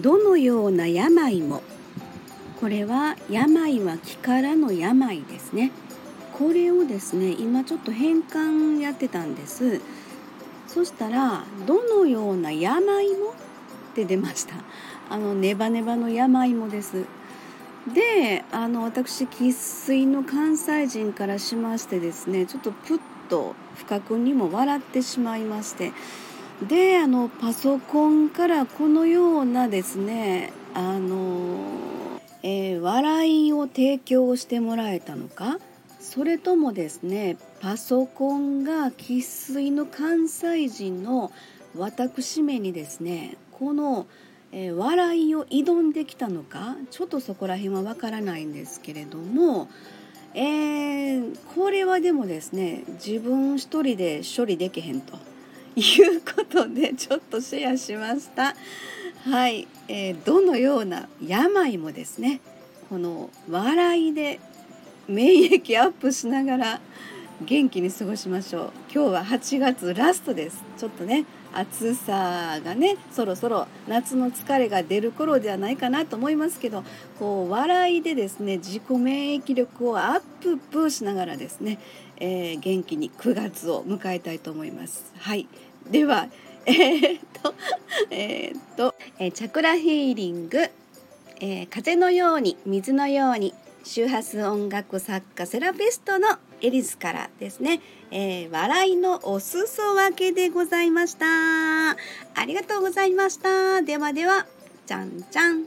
どのような病もこれは病は気からの病ですね。これをですね今ちょっと変換やってたんです。そしたらどのような病もって出ました。あのネバネバの病もです。であの私生粋の関西人からしましてですねちょっとプッと不覚にも笑ってしまいましてであのパソコンからこのようなですねあの、えー、笑いを提供してもらえたのか？それともですねパソコンが生粋の関西人の私めにですねこの「えー、笑いを挑んできたのか？ちょっとそこら辺はわからないんですけれども、えー、これはでもですね自分一人で処理できへんと。いうことでちょっとシェアしました。はい、えー、どのような病もですねこの笑いで免疫アップしながら元気に過ごしましょう。今日は8月ラストです。ちょっとね暑さがねそろそろ夏の疲れが出る頃ではないかなと思いますけどこう笑いでですね自己免疫力をアッププしながらですね、えー、元気に9月を迎えたいと思います。はい。では えー、っとえー、っと、えチャクラヒーリング、え風のように水のように周波数音楽作家セラピストのエリスからですね、えー、笑いのお裾分けでございました。ありがとうございました。ではでは、じゃんじゃん。